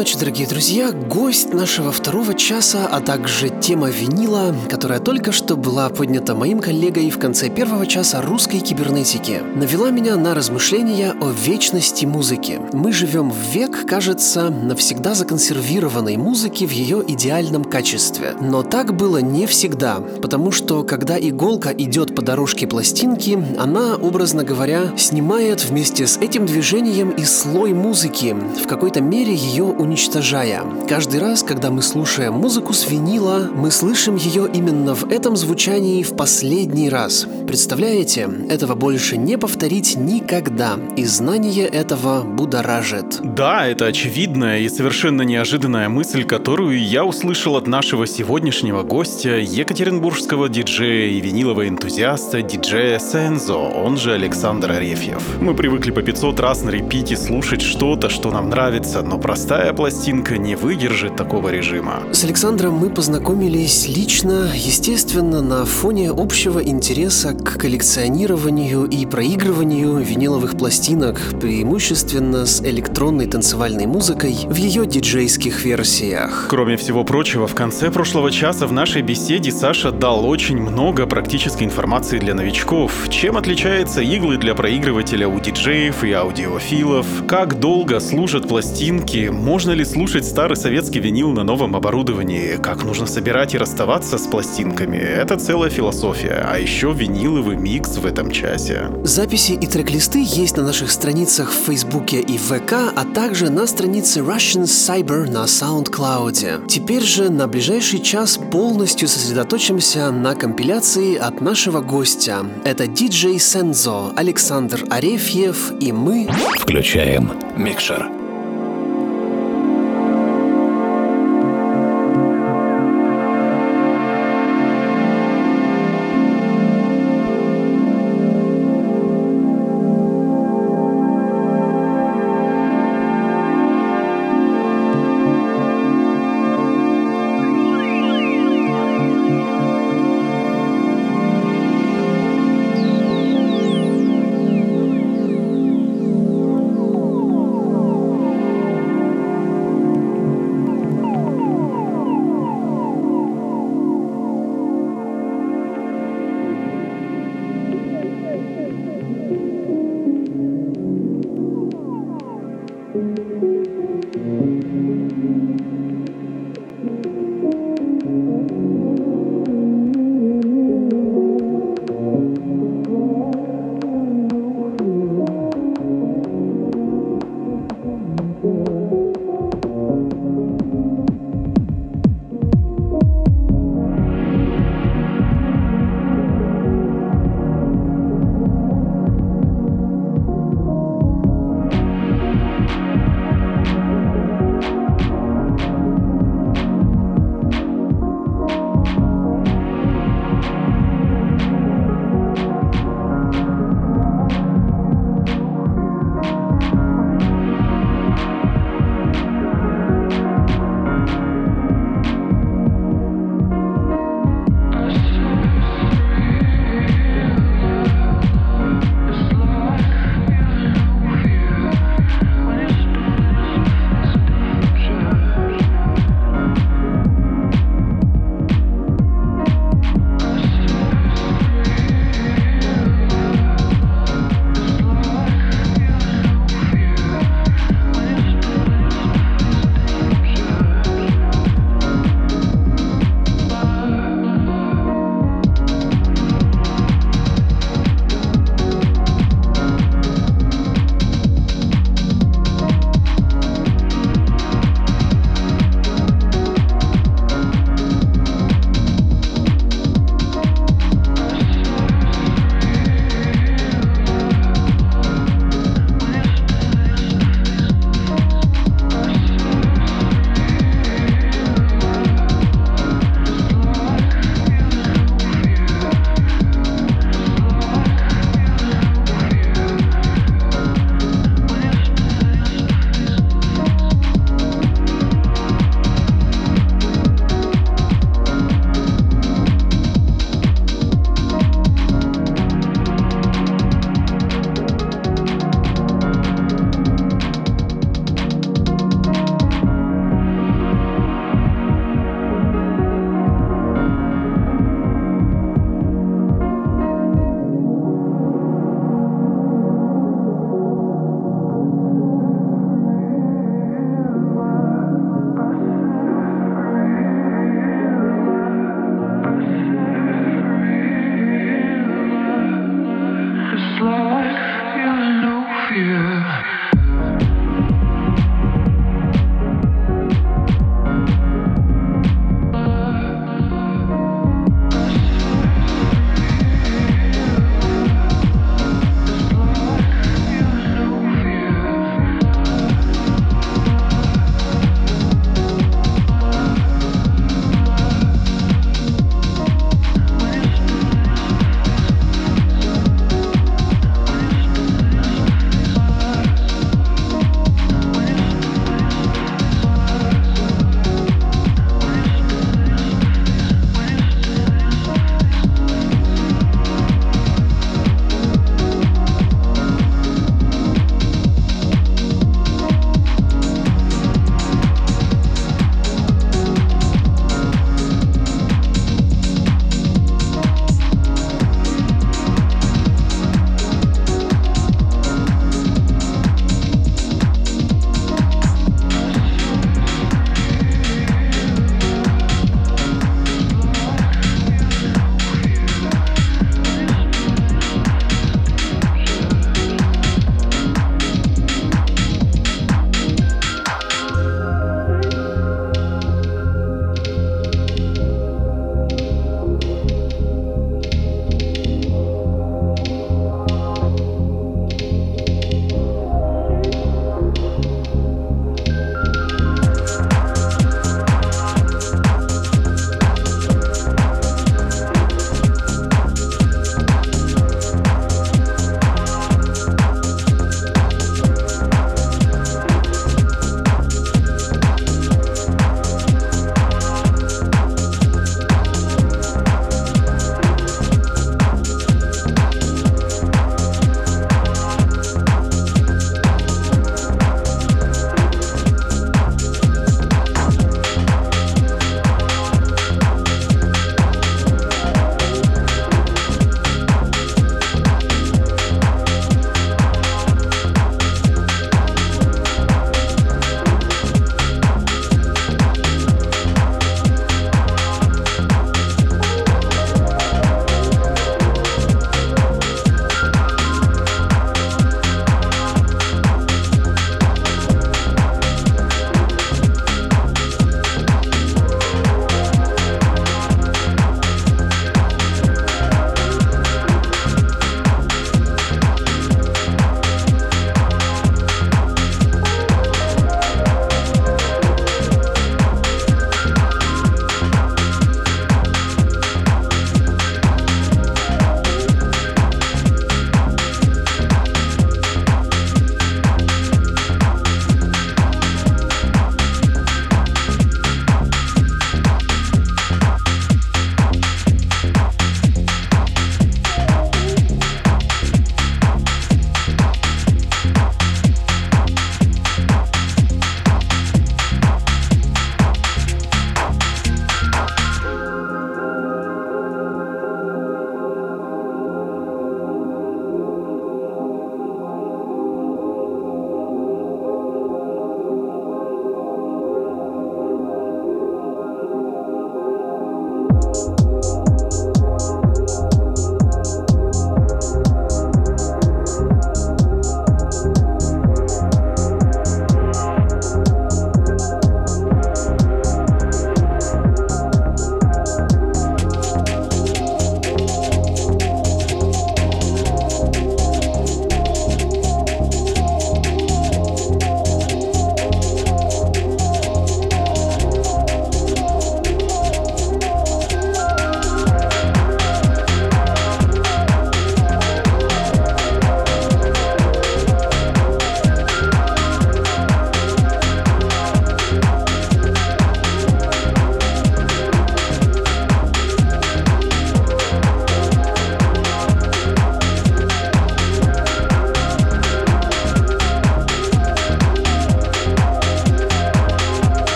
Ночи, дорогие друзья. Гость нашего второго часа, а также тема винила, которая только что была поднята моим коллегой в конце первого часа русской кибернетики, навела меня на размышления о вечности музыки. Мы живем в век, кажется, навсегда законсервированной музыки в ее идеальном качестве. Но так было не всегда, потому что когда иголка идет по дорожке пластинки, она, образно говоря, снимает вместе с этим движением и слой музыки, в какой-то мере ее уничтожая. Каждый раз, когда мы слушаем музыку с винила, мы слышим ее именно в этом звучании в последний раз. Представляете, этого больше не повторить никогда, и знание этого будоражит. Да, это очевидная и совершенно неожиданная мысль, которую я услышал от нашего сегодняшнего гостя, екатеринбургского диджея и винилового энтузиаста, диджея Сензо, он же Александр Арефьев. Мы привыкли по 500 раз на репите слушать что-то, что нам нравится, но простая пластинка не выдержит такого режима. С Александром мы познакомились лично, естественно, на фоне общего интереса к коллекционированию и проигрыванию виниловых пластинок, преимущественно с электронной танцевальной музыкой в ее диджейских версиях. Кроме всего прочего, в конце прошлого часа в нашей беседе Саша дал очень много практической информации для новичков. Чем отличаются иглы для проигрывателя у диджеев и аудиофилов, как долго служат пластинки, можно ли слушать старый советский винил на новом оборудовании? Как нужно собирать и расставаться с пластинками? Это целая философия. А еще виниловый микс в этом часе. Записи и трек-листы есть на наших страницах в Фейсбуке и ВК, а также на странице Russian Cyber на SoundCloud. Теперь же на ближайший час полностью сосредоточимся на компиляции от нашего гостя. Это диджей Сензо, Александр Арефьев и мы... Включаем микшер.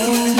Oh.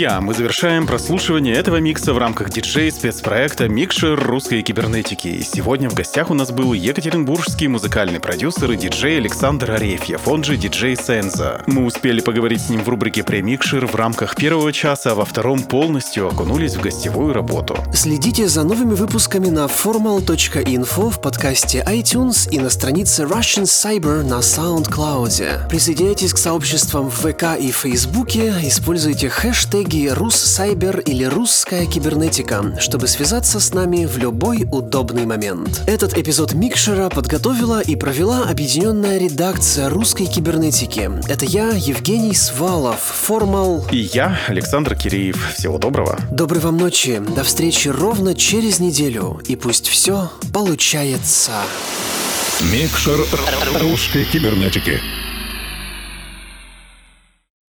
Друзья, мы завершаем прослушивание этого микса в рамках диджей-спецпроекта «Микшер русской кибернетики». И сегодня в гостях у нас был екатеринбургский музыкальный продюсер и диджей Александр Арефьев, он же диджей Сенза. Мы успели поговорить с ним в рубрике «Премикшер» в рамках первого часа, а во втором полностью окунулись в гостевую работу. Следите за новыми выпусками на formal.info в подкасте iTunes и на странице Russian Cyber на SoundCloud. Присоединяйтесь к сообществам в ВК и Фейсбуке, используйте хэштеги «Руссайбер» или «Русская кибернетика», чтобы связаться с нами в любой удобный момент. Этот эпизод Микшера подготовила и провела объединенная редакция русской кибернетики. Это я, Евгений Свалов, Формал. И я, Александр Киреев. Всего доброго. Доброй вам ночи. До встречи ровно через неделю. И пусть все получается. Микшер русской кибернетики.